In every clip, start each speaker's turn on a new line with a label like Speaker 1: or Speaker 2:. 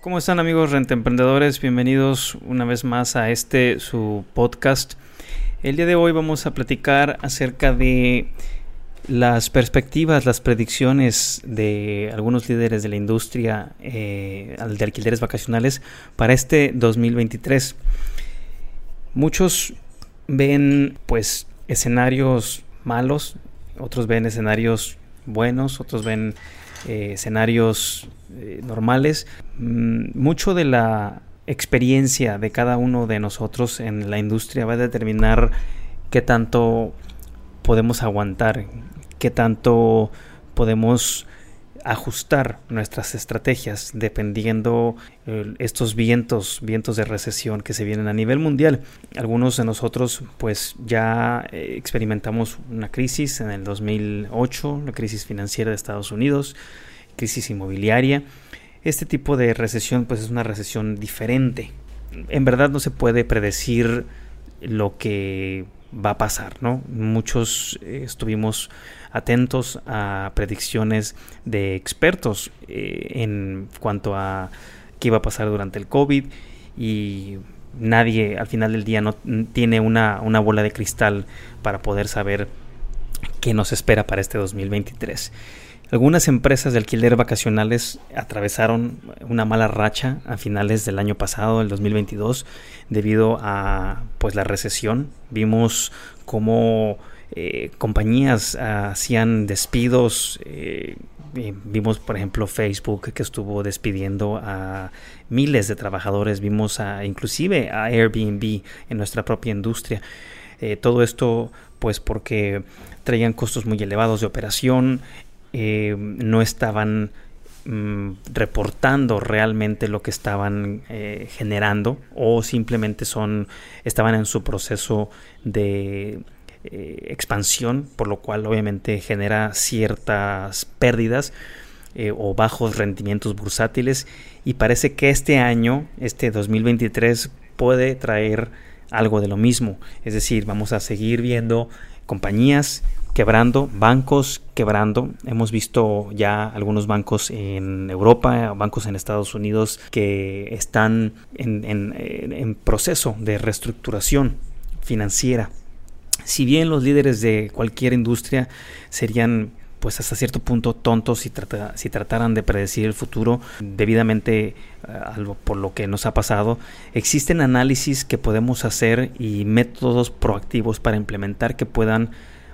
Speaker 1: ¿Cómo están amigos rentemprendedores? Bienvenidos una vez más a este su podcast. El día de hoy vamos a platicar acerca de las perspectivas, las predicciones de algunos líderes de la industria eh, de alquileres vacacionales para este 2023. Muchos ven pues escenarios malos, otros ven escenarios buenos, otros ven eh, escenarios eh, normales. Mm, mucho de la experiencia de cada uno de nosotros en la industria va a determinar qué tanto podemos aguantar, qué tanto podemos ajustar nuestras estrategias dependiendo eh, estos vientos, vientos de recesión que se vienen a nivel mundial. Algunos de nosotros pues ya eh, experimentamos una crisis en el 2008, la crisis financiera de Estados Unidos, crisis inmobiliaria. Este tipo de recesión pues es una recesión diferente. En verdad no se puede predecir lo que va a pasar, ¿no? Muchos eh, estuvimos atentos a predicciones de expertos eh, en cuanto a qué iba a pasar durante el COVID y nadie al final del día no tiene una, una bola de cristal para poder saber qué nos espera para este 2023. Algunas empresas de alquiler vacacionales atravesaron una mala racha a finales del año pasado, el 2022, debido a pues la recesión. Vimos cómo eh, compañías hacían despidos. Eh, vimos, por ejemplo, Facebook que estuvo despidiendo a miles de trabajadores. Vimos a, inclusive a Airbnb en nuestra propia industria. Eh, todo esto pues porque traían costos muy elevados de operación, eh, no estaban mm, reportando realmente lo que estaban eh, generando o simplemente son estaban en su proceso de eh, expansión por lo cual obviamente genera ciertas pérdidas o bajos rendimientos bursátiles. Y parece que este año este 2023 puede traer algo de lo mismo. Es decir vamos a seguir viendo compañías quebrando, bancos quebrando. Hemos visto ya algunos bancos en Europa, bancos en Estados Unidos que están en, proceso de reestructuración financiera. Si bien los líderes de cualquier industria serían pues hasta cierto punto tontos si, si trataran de predecir el futuro debidamente uh, por lo que nos ha pasado. Existen análisis que podemos hacer y métodos proactivos para implementar que puedan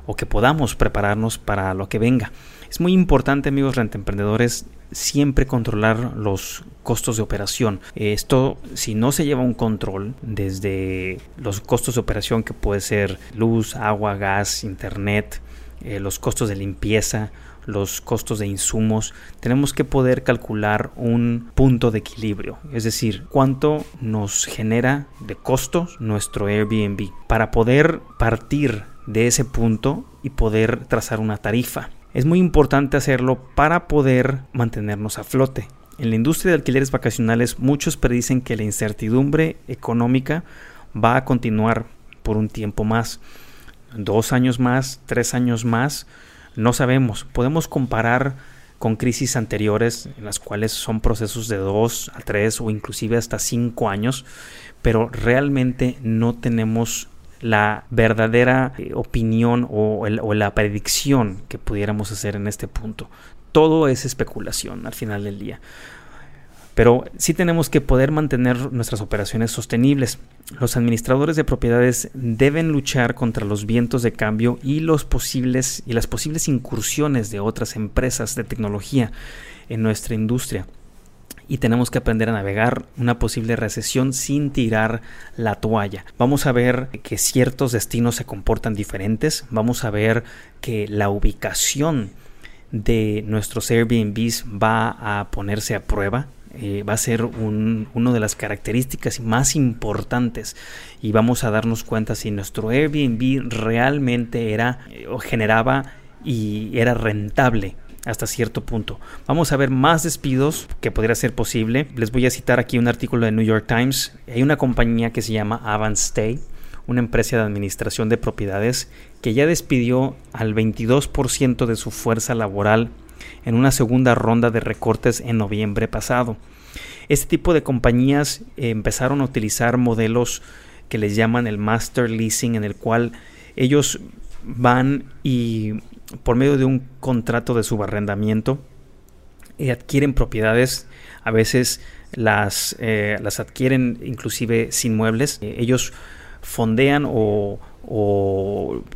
Speaker 1: o que podamos prepararnos para lo que venga. Es muy importante, amigos rentemprendedores, siempre controlar los costos de operación. Esto, si no se lleva un control desde los costos de operación que puede ser luz, agua, gas, internet, eh, los costos de limpieza, los costos de insumos, tenemos que poder calcular un punto de equilibrio, es decir, cuánto nos genera de costos nuestro Airbnb para poder partir de ese punto y poder trazar una tarifa. Es muy importante hacerlo para poder mantenernos a flote. En la industria de alquileres vacacionales muchos predicen que la incertidumbre económica va a continuar por un tiempo más. Dos años más, tres años más, no sabemos. Podemos comparar con crisis anteriores en las cuales son procesos de dos a tres o inclusive hasta cinco años, pero realmente no tenemos la verdadera eh, opinión o, la predicción que pudiéramos hacer en este punto. Todo es especulación al final del día. Pero sí tenemos que poder mantener nuestras operaciones sostenibles. Los administradores de propiedades deben luchar contra los vientos de cambio y los posibles y las posibles incursiones de otras empresas de tecnología en nuestra industria y tenemos que aprender a navegar una posible recesión sin tirar la toalla. Vamos a ver que ciertos destinos se comportan diferentes, vamos a ver que la ubicación de nuestros Airbnbs va a ponerse a prueba. Eh, va a ser una de las características más importantes y vamos a darnos cuenta si nuestro Airbnb realmente era eh, o generaba y era rentable hasta cierto punto. Vamos a ver más despidos que podría ser posible. Les voy a citar aquí un artículo de New York Times. Hay una compañía que se llama Stay una empresa de administración de propiedades que ya despidió al 22% de su fuerza laboral en una segunda ronda de recortes en noviembre pasado. Este tipo de compañías empezaron a utilizar modelos que les llaman el master leasing en el cual ellos van y por medio de un contrato de subarrendamiento y adquieren propiedades, a veces las, eh, las adquieren inclusive sin muebles. Eh, ellos fondean o,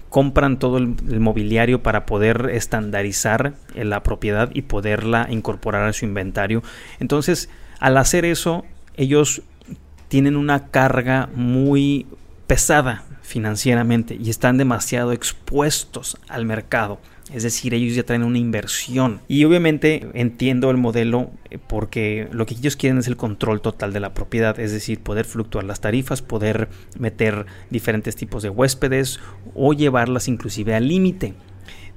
Speaker 1: compran todo el, mobiliario para poder estandarizar la propiedad y poderla incorporar a su inventario. Entonces, al hacer eso, ellos tienen una carga muy pesada financieramente y están demasiado expuestos al mercado. Es decir, ellos ya traen una inversión. Y obviamente entiendo el modelo eh, porque lo que ellos quieren es el control total de la propiedad. Es decir, poder fluctuar las tarifas, poder meter diferentes tipos de huéspedes o llevarlas inclusive al límite.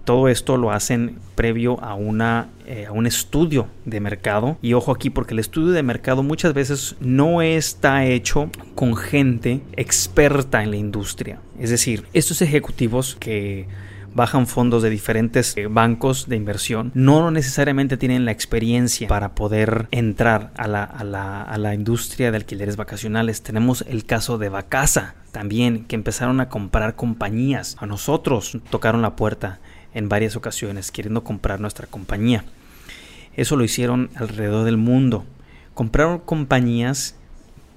Speaker 1: Todo esto lo hacen previo a, una, eh, a un estudio de mercado. Y ojo aquí porque el estudio de mercado muchas veces no está hecho con gente experta en la industria. Es decir, estos ejecutivos que bajan fondos de diferentes eh, bancos de inversión, no necesariamente tienen la experiencia para poder entrar a la, a la, a la industria de alquileres vacacionales. Tenemos el caso de Vacasa también, que empezaron a comprar compañías. A nosotros tocaron la puerta en varias ocasiones queriendo comprar nuestra compañía. Eso lo hicieron alrededor del mundo. Compraron compañías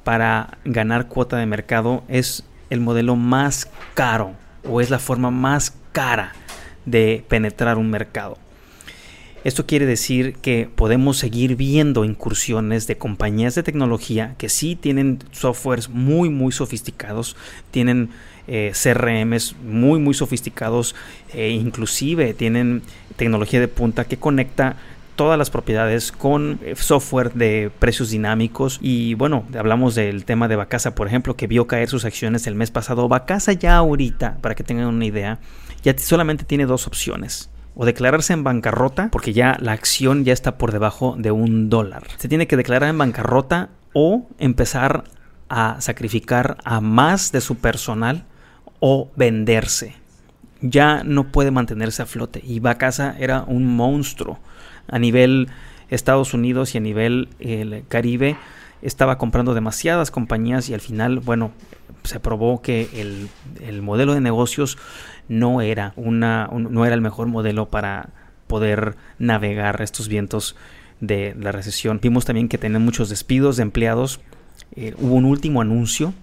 Speaker 1: para ganar cuota de mercado es el modelo más caro o es la forma más cara de penetrar un mercado. Esto quiere decir que podemos seguir viendo incursiones de compañías de tecnología que sí tienen softwares muy muy sofisticados, tienen eh, CRMs muy muy sofisticados e inclusive tienen tecnología de punta que conecta todas las propiedades con eh, software de precios dinámicos y bueno, hablamos del tema de Bacasa, por ejemplo, que vio caer sus acciones el mes pasado. Bacasa ya ahorita, para que tengan una idea, ya solamente tiene dos opciones o declararse en bancarrota, porque ya la acción ya está por debajo de un dólar. Se tiene que declarar en bancarrota o empezar a sacrificar a más de su personal o venderse. Ya no puede mantenerse a flote. Y Bacasa era un monstruo a nivel Estados Unidos y a nivel el Caribe. Estaba comprando demasiadas compañías y al final, bueno, se probó que el, el modelo de negocios no era, una, no era el mejor modelo para poder navegar estos vientos de la recesión. Vimos también que tenían muchos despidos de empleados. Eh, hubo un último anuncio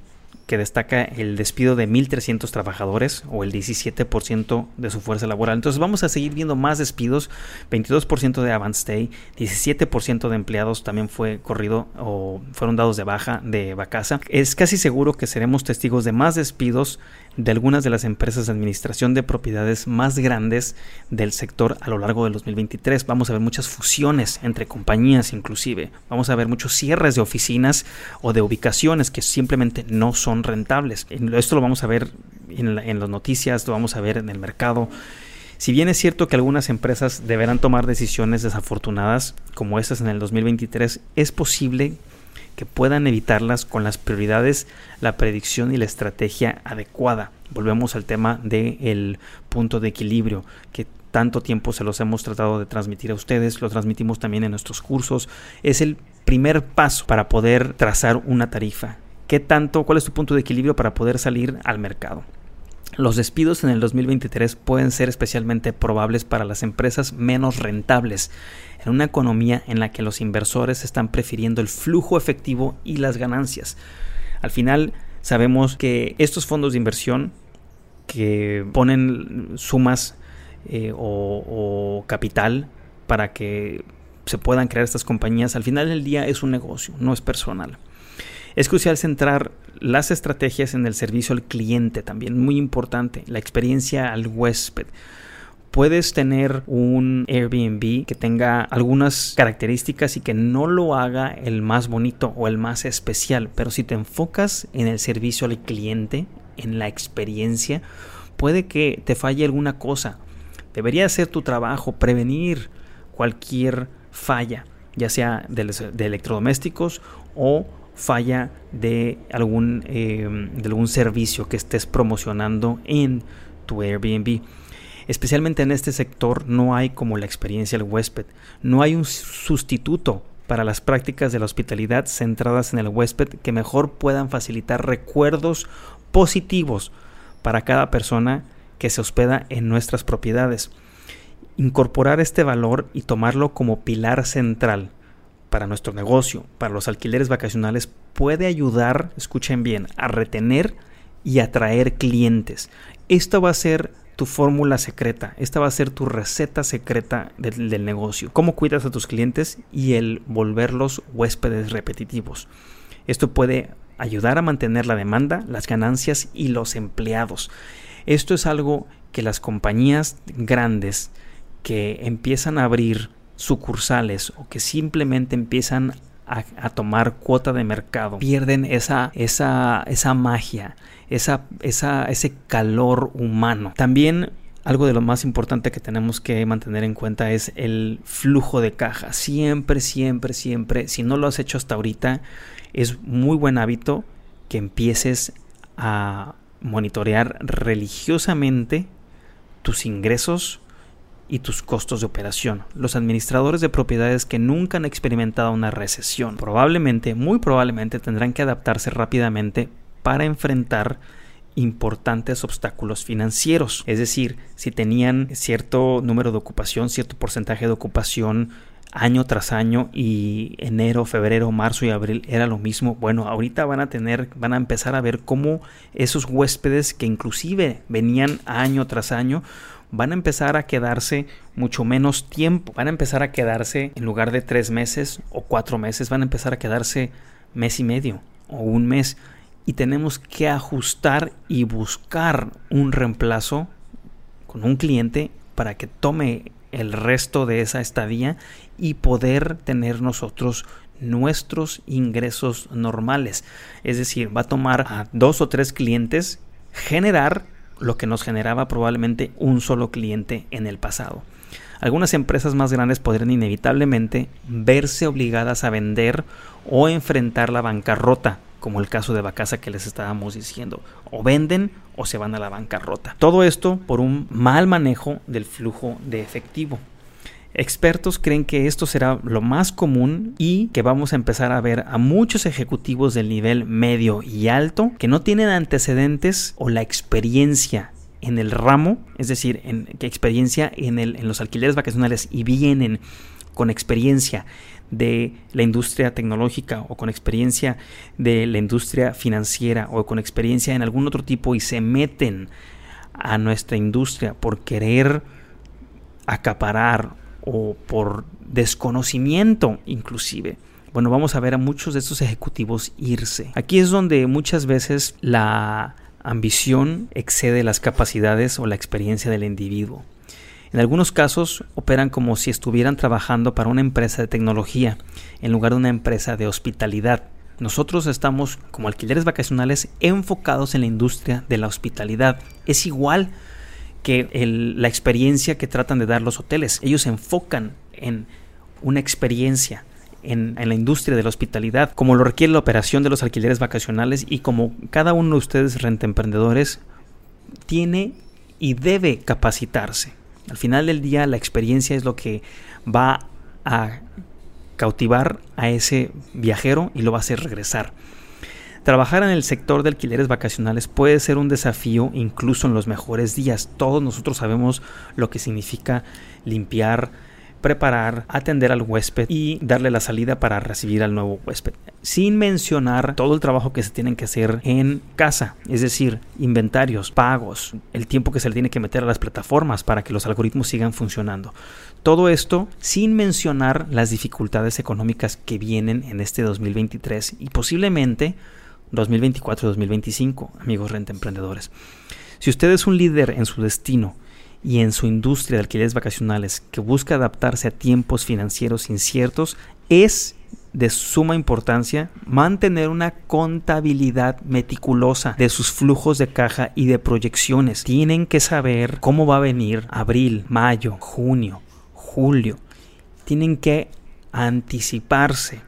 Speaker 1: que destaca el despido de 1.300 trabajadores o el 17% de su fuerza laboral. Entonces vamos a seguir viendo más despidos, 22% de Avance 17% de empleados también fue corrido o fueron dados de baja de Bacasa. Es casi seguro que seremos testigos de más despidos de algunas de las empresas de administración de propiedades más grandes del sector a lo largo del 2023. Vamos a ver muchas fusiones entre compañías inclusive. Vamos a ver muchos cierres de oficinas o de ubicaciones que simplemente no son rentables. Esto lo vamos a ver en, las noticias, lo vamos a ver en el mercado. Si bien es cierto que algunas empresas deberán tomar decisiones desafortunadas como estas en el 2023, es posible que puedan evitarlas con las prioridades, la predicción y la estrategia adecuada. Volvemos al tema del punto de equilibrio que tanto tiempo se los hemos tratado de transmitir a ustedes, lo transmitimos también en nuestros cursos. Es el primer paso para poder trazar una tarifa. ¿Qué tanto, cuál es tu punto de equilibrio para poder salir al mercado? Los despidos en el 2023 pueden ser especialmente probables para las empresas menos rentables, en una economía en la que los inversores están prefiriendo el flujo efectivo y las ganancias. Al final sabemos que estos fondos de inversión que ponen sumas eh, o capital para que se puedan crear estas compañías, al final del día es un negocio, no es personal. Es crucial centrar las estrategias en el servicio al cliente también, muy importante, la experiencia al huésped. Puedes tener un Airbnb que tenga algunas características y que no lo haga el más bonito o el más especial, pero si te enfocas en el servicio al cliente, en la experiencia, puede que te falle alguna cosa. Debería ser tu trabajo prevenir cualquier falla, ya sea de, electrodomésticos o falla de algún, eh, de algún servicio que estés promocionando en tu Airbnb. Especialmente en este sector no hay como la experiencia del huésped, no hay un sustituto para las prácticas de la hospitalidad centradas en el huésped que mejor puedan facilitar recuerdos positivos para cada persona que se hospeda en nuestras propiedades. Incorporar este valor y tomarlo como pilar central para nuestro negocio, para los alquileres vacacionales, puede ayudar, escuchen bien, a retener y atraer clientes. Esto va a ser tu fórmula secreta, esta va a ser tu receta secreta del, negocio. Cómo cuidas a tus clientes y el volverlos huéspedes repetitivos. Esto puede ayudar a mantener la demanda, las ganancias y los empleados. Esto es algo que las compañías grandes que empiezan a abrir sucursales o que simplemente empiezan a, tomar cuota de mercado pierden esa, esa, esa magia, esa, esa, ese calor humano. También algo de lo más importante que tenemos que mantener en cuenta es el flujo de caja. Siempre, siempre, siempre, si no lo has hecho hasta ahorita, es muy buen hábito que empieces a monitorear religiosamente tus ingresos y tus costos de operación. Los administradores de propiedades que nunca han experimentado una recesión probablemente, muy probablemente tendrán que adaptarse rápidamente para enfrentar importantes obstáculos financieros. Es decir, si tenían cierto número de ocupación, cierto porcentaje de ocupación año tras año y enero, febrero, marzo y abril era lo mismo. Bueno, ahorita van a tener, van a empezar a ver cómo esos huéspedes que inclusive venían año tras año van a empezar a quedarse mucho menos tiempo. Van a empezar a quedarse en lugar de tres meses o cuatro meses, van a empezar a quedarse mes y medio o un mes y tenemos que ajustar y buscar un reemplazo con un cliente para que tome el resto de esa estadía y poder tener nosotros nuestros ingresos normales. Es decir, va a tomar a dos o tres clientes generar lo que nos generaba probablemente un solo cliente en el pasado. Algunas empresas más grandes podrían inevitablemente verse obligadas a vender o enfrentar la bancarrota como el caso de Bacasa que les estábamos diciendo. O venden o se van a la bancarrota. Todo esto por un mal manejo del flujo de efectivo. Expertos creen que esto será lo más común y que vamos a empezar a ver a muchos ejecutivos del nivel medio y alto que no tienen antecedentes o la experiencia en el ramo, es decir, en, experiencia en, el, en los alquileres vacacionales y vienen con experiencia de la industria tecnológica o con experiencia de la industria financiera o con experiencia en algún otro tipo y se meten a nuestra industria por querer acaparar o por desconocimiento inclusive. Bueno, vamos a ver a muchos de estos ejecutivos irse. Aquí es donde muchas veces la ambición excede las capacidades o la experiencia del individuo. En algunos casos operan como si estuvieran trabajando para una empresa de tecnología en lugar de una empresa de hospitalidad. Nosotros estamos como alquileres vacacionales enfocados en la industria de la hospitalidad. Es igual que la experiencia que tratan de dar los hoteles. Ellos se enfocan en una experiencia, en, en, la industria de la hospitalidad, como lo requiere la operación de los alquileres vacacionales y como cada uno de ustedes renta emprendedores tiene y debe capacitarse. Al final del día la experiencia es lo que va a cautivar a ese viajero y lo va a hacer regresar. Trabajar en el sector de alquileres vacacionales puede ser un desafío incluso en los mejores días. Todos nosotros sabemos lo que significa limpiar, preparar, atender al huésped y darle la salida para recibir al nuevo huésped. Sin mencionar todo el trabajo que se tienen que hacer en casa, es decir, inventarios, pagos, el tiempo que se le tiene que meter a las plataformas para que los algoritmos sigan funcionando. Todo esto sin mencionar las dificultades económicas que vienen en este 2023 y posiblemente 2024-2025, amigos renta emprendedores. Si usted es un líder en su destino, y en su industria de alquileres vacacionales que busca adaptarse a tiempos financieros inciertos, es de suma importancia mantener una contabilidad meticulosa de sus flujos de caja y de proyecciones. Tienen que saber cómo va a venir abril, mayo, junio, julio. Tienen que anticiparse.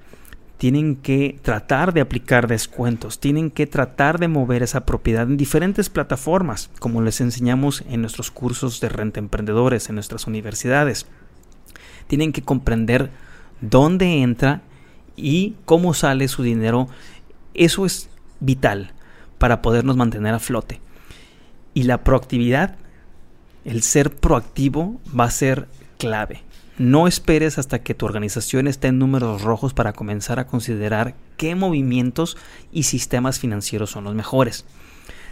Speaker 1: Tienen que tratar de aplicar descuentos, tienen que tratar de mover esa propiedad en diferentes plataformas, como les enseñamos en nuestros cursos de renta emprendedores, en nuestras universidades. Tienen que comprender dónde entra y cómo sale su dinero. Eso es vital para podernos mantener a flote. Y la proactividad, el ser proactivo va a ser clave. No esperes hasta que tu organización esté en números rojos para comenzar a considerar qué movimientos y sistemas financieros son los mejores.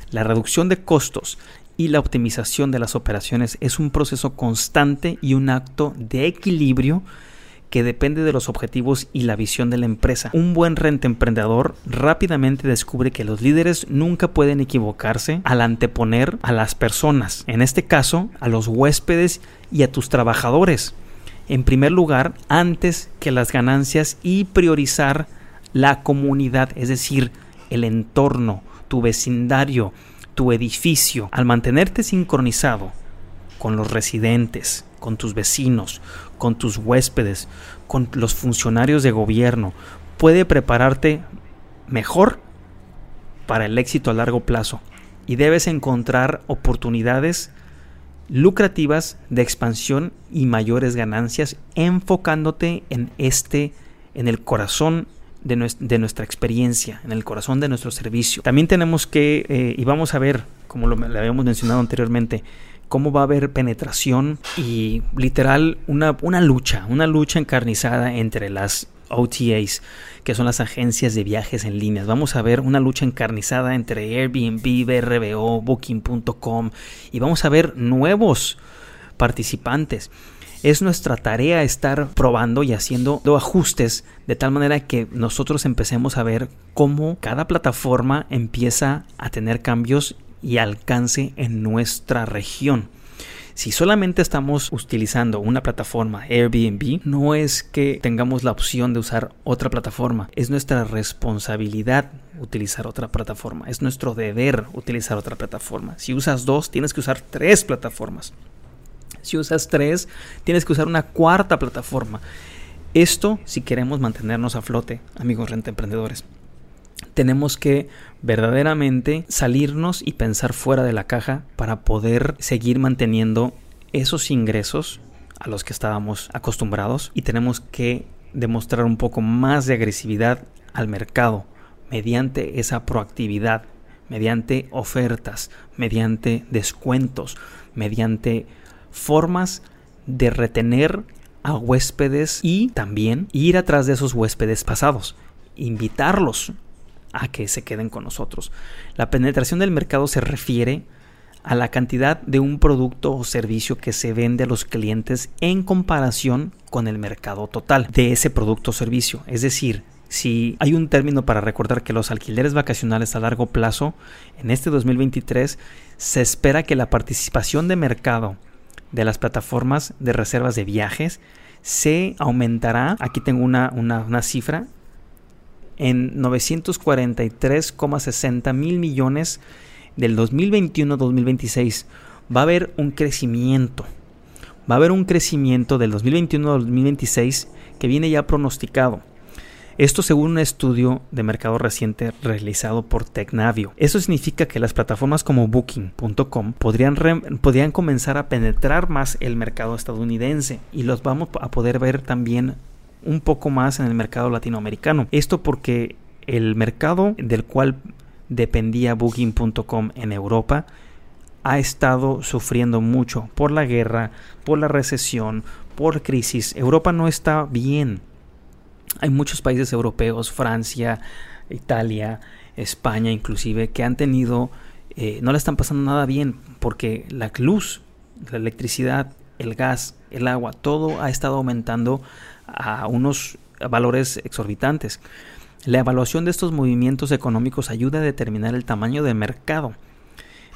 Speaker 1: La reducción de costos y la optimización de las operaciones es un proceso constante y un acto de equilibrio que depende de los objetivos y la visión de la empresa. Un buen rente emprendedor rápidamente descubre que los líderes nunca pueden equivocarse al anteponer a las personas, en este caso a los huéspedes y a tus trabajadores. En primer lugar, antes que las ganancias y priorizar la comunidad, es decir, el entorno, tu vecindario, tu edificio, al mantenerte sincronizado con los residentes, con tus vecinos, con tus huéspedes, con los funcionarios de gobierno, puede prepararte mejor para el éxito a largo plazo. Y debes encontrar oportunidades lucrativas de expansión y mayores ganancias enfocándote en este en el corazón de, nuestra, experiencia, en el corazón de nuestro servicio. También tenemos que, eh, y vamos a ver, como lo, habíamos mencionado anteriormente, cómo va a haber penetración y literal una, una lucha, una lucha encarnizada entre las OTAs, que son las agencias de viajes en línea. Vamos a ver una lucha encarnizada entre Airbnb, BRBO, Booking.com y vamos a ver nuevos participantes. Es nuestra tarea estar probando y haciendo ajustes de tal manera que nosotros empecemos a ver cómo cada plataforma empieza a tener cambios y alcance en nuestra región. Si solamente estamos utilizando una plataforma Airbnb, no es que tengamos la opción de usar otra plataforma, es nuestra responsabilidad utilizar otra plataforma, es nuestro deber utilizar otra plataforma. Si usas dos, tienes que usar tres plataformas. Si usas tres, tienes que usar una cuarta plataforma. Esto si queremos mantenernos a flote, amigos renta emprendedores tenemos que verdaderamente salirnos y pensar fuera de la caja para poder seguir manteniendo esos ingresos a los que estábamos acostumbrados y tenemos que demostrar un poco más de agresividad al mercado mediante esa proactividad, mediante ofertas, mediante descuentos, mediante formas de retener a huéspedes y también ir atrás de esos huéspedes pasados, invitarlos a que se queden con nosotros. La penetración del mercado se refiere a la cantidad de un producto o servicio que se vende a los clientes en comparación con el mercado total de ese producto o servicio. Es decir, si hay un término para recordar que los alquileres vacacionales a largo plazo, en este 2023 se espera que la participación de mercado de las plataformas de reservas de viajes se aumentará. Aquí tengo una, una cifra en 943,60 mil millones del 2021-2026. Va a haber un crecimiento. Va a haber un crecimiento del 2021 2026 que viene ya pronosticado. Esto según un estudio de mercado reciente realizado por Tecnavio. Eso significa que las plataformas como Booking.com podrían comenzar a penetrar más el mercado estadounidense y los vamos a poder ver también un poco más en el mercado latinoamericano. Esto porque el mercado del cual dependía Booking.com en Europa ha estado sufriendo mucho por la guerra, por la recesión, por crisis. Europa no está bien. Hay muchos países europeos, Francia, Italia, España inclusive, que han tenido, eh, no le están pasando nada bien porque la luz, la electricidad, el gas, el agua, todo ha estado aumentando a unos valores exorbitantes. La evaluación de estos movimientos económicos ayuda a determinar el tamaño del mercado.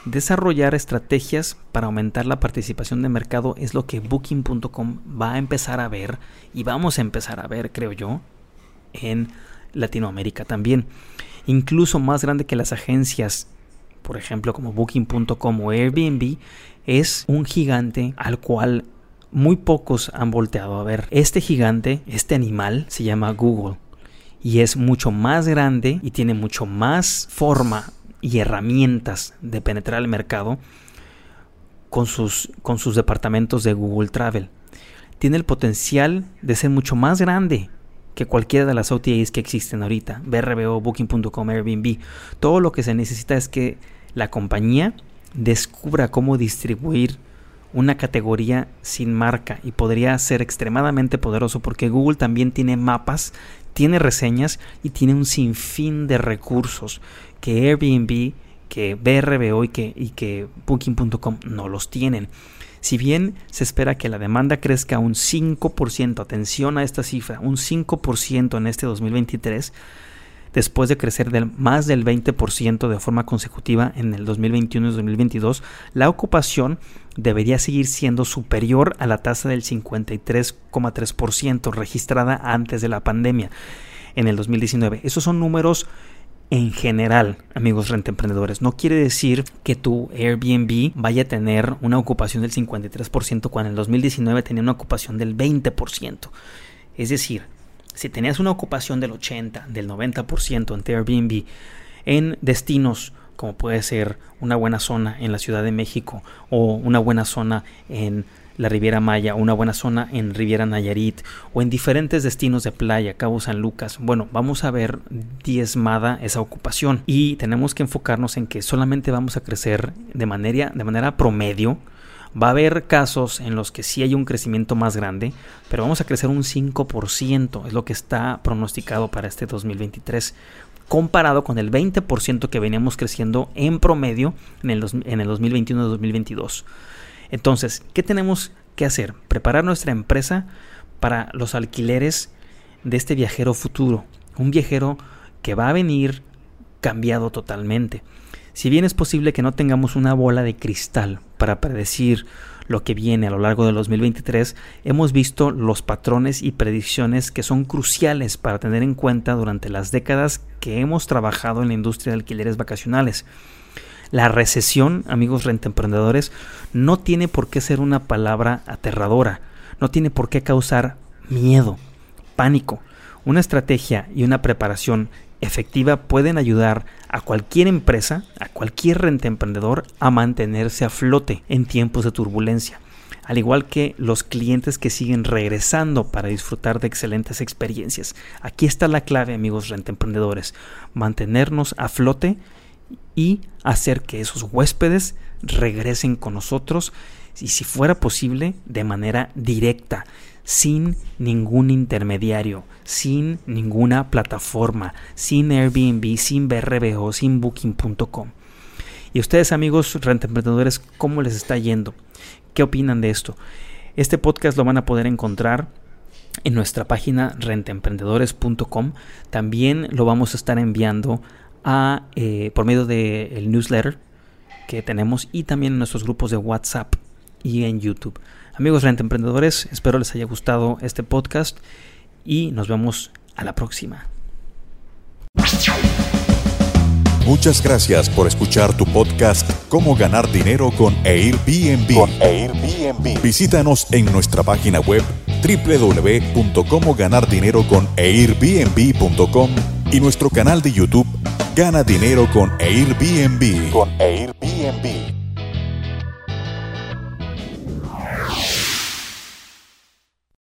Speaker 1: Desarrollar estrategias para aumentar la participación de mercado es lo que booking.com va a empezar a ver y vamos a empezar a ver, creo yo, en Latinoamérica también. Incluso más grande que las agencias, por ejemplo, como booking.com o Airbnb, es un gigante al cual muy pocos han volteado a ver. Este gigante, este animal, se llama Google y es mucho más grande y tiene mucho más forma y herramientas de penetrar el mercado con sus, con sus departamentos de Google Travel. Tiene el potencial de ser mucho más grande que cualquiera de las OTAs que existen ahorita, BRBO, Booking.com, Airbnb. Todo lo que se necesita es que la compañía descubra cómo distribuir una categoría sin marca y podría ser extremadamente poderoso porque Google también tiene mapas, tiene reseñas y tiene un sinfín de recursos que Airbnb, que BRBO y que, y que Booking.com no los tienen. Si bien se espera que la demanda crezca un 5%, atención a esta cifra, un 5% en este 2023, después de crecer más del 20% de forma consecutiva en el 2021 y 2022, la ocupación debería seguir siendo superior a la tasa del 53,3% registrada antes de la pandemia en el 2019. Esos son números en general, amigos emprendedores. No quiere decir que tu Airbnb vaya a tener una ocupación del 53% cuando en el 2019 tenía una ocupación del 20%. Es decir, si tenías una ocupación del 80, del 90% en Airbnb en destinos como puede ser una buena zona en la Ciudad de México o una buena zona en la Riviera Maya, una buena zona en Riviera Nayarit o en diferentes destinos de playa, Cabo San Lucas. Bueno, vamos a ver diezmada esa ocupación y tenemos que enfocarnos en que solamente vamos a crecer de manera, de manera promedio Va a haber casos en los que sí hay un crecimiento más grande, pero vamos a crecer un 5%, es lo que está pronosticado para este 2023, comparado con el 20% que veníamos creciendo en promedio en el, en el 2021-2022. Entonces, ¿qué tenemos que hacer? Preparar nuestra empresa para los alquileres de este viajero futuro, un viajero que va a venir cambiado totalmente. Si bien es posible que no tengamos una bola de cristal para predecir lo que viene a lo largo del 2023, hemos visto los patrones y predicciones que son cruciales para tener en cuenta durante las décadas que hemos trabajado en la industria de alquileres vacacionales. La recesión, amigos rentemprendedores, no tiene por qué ser una palabra aterradora, no tiene por qué causar miedo, pánico. Una estrategia y una preparación efectiva pueden ayudar a cualquier empresa, a cualquier renta emprendedor a mantenerse a flote en tiempos de turbulencia, al igual que los clientes que siguen regresando para disfrutar de excelentes experiencias. Aquí está la clave, amigos renta emprendedores, mantenernos a flote y hacer que esos huéspedes regresen con nosotros y si fuera posible de manera directa sin ningún intermediario, sin ninguna plataforma, sin Airbnb, sin BRBO, sin Booking.com. Y ustedes amigos rentemprendedores, ¿cómo les está yendo? ¿Qué opinan de esto? Este podcast lo van a poder encontrar en nuestra página rentemprendedores.com. También lo vamos a estar enviando eh, por medio del newsletter que tenemos y también en nuestros grupos de WhatsApp y en YouTube. Amigos emprendedores, espero les haya gustado este podcast y nos vemos a la próxima.
Speaker 2: Muchas gracias por escuchar tu podcast Cómo ganar dinero con Airbnb. Con Airbnb. Visítanos en nuestra página web www.comoganardineroconairbnb.com y nuestro canal de YouTube Gana dinero con Airbnb. Con Airbnb.